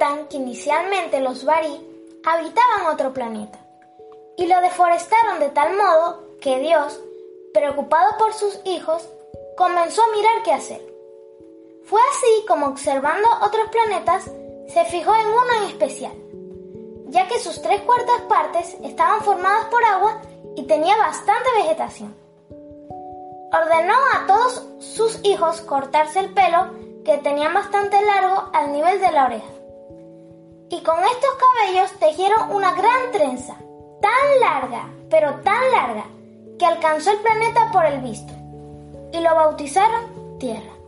Que inicialmente los Bari habitaban otro planeta y lo deforestaron de tal modo que Dios, preocupado por sus hijos, comenzó a mirar qué hacer. Fue así como observando otros planetas se fijó en uno en especial, ya que sus tres cuartas partes estaban formadas por agua y tenía bastante vegetación. Ordenó a todos sus hijos cortarse el pelo que tenían bastante largo al nivel de la oreja y con estos cabellos tejieron una gran trenza, tan larga, pero tan larga, que alcanzó el planeta por el visto, y lo bautizaron Tierra.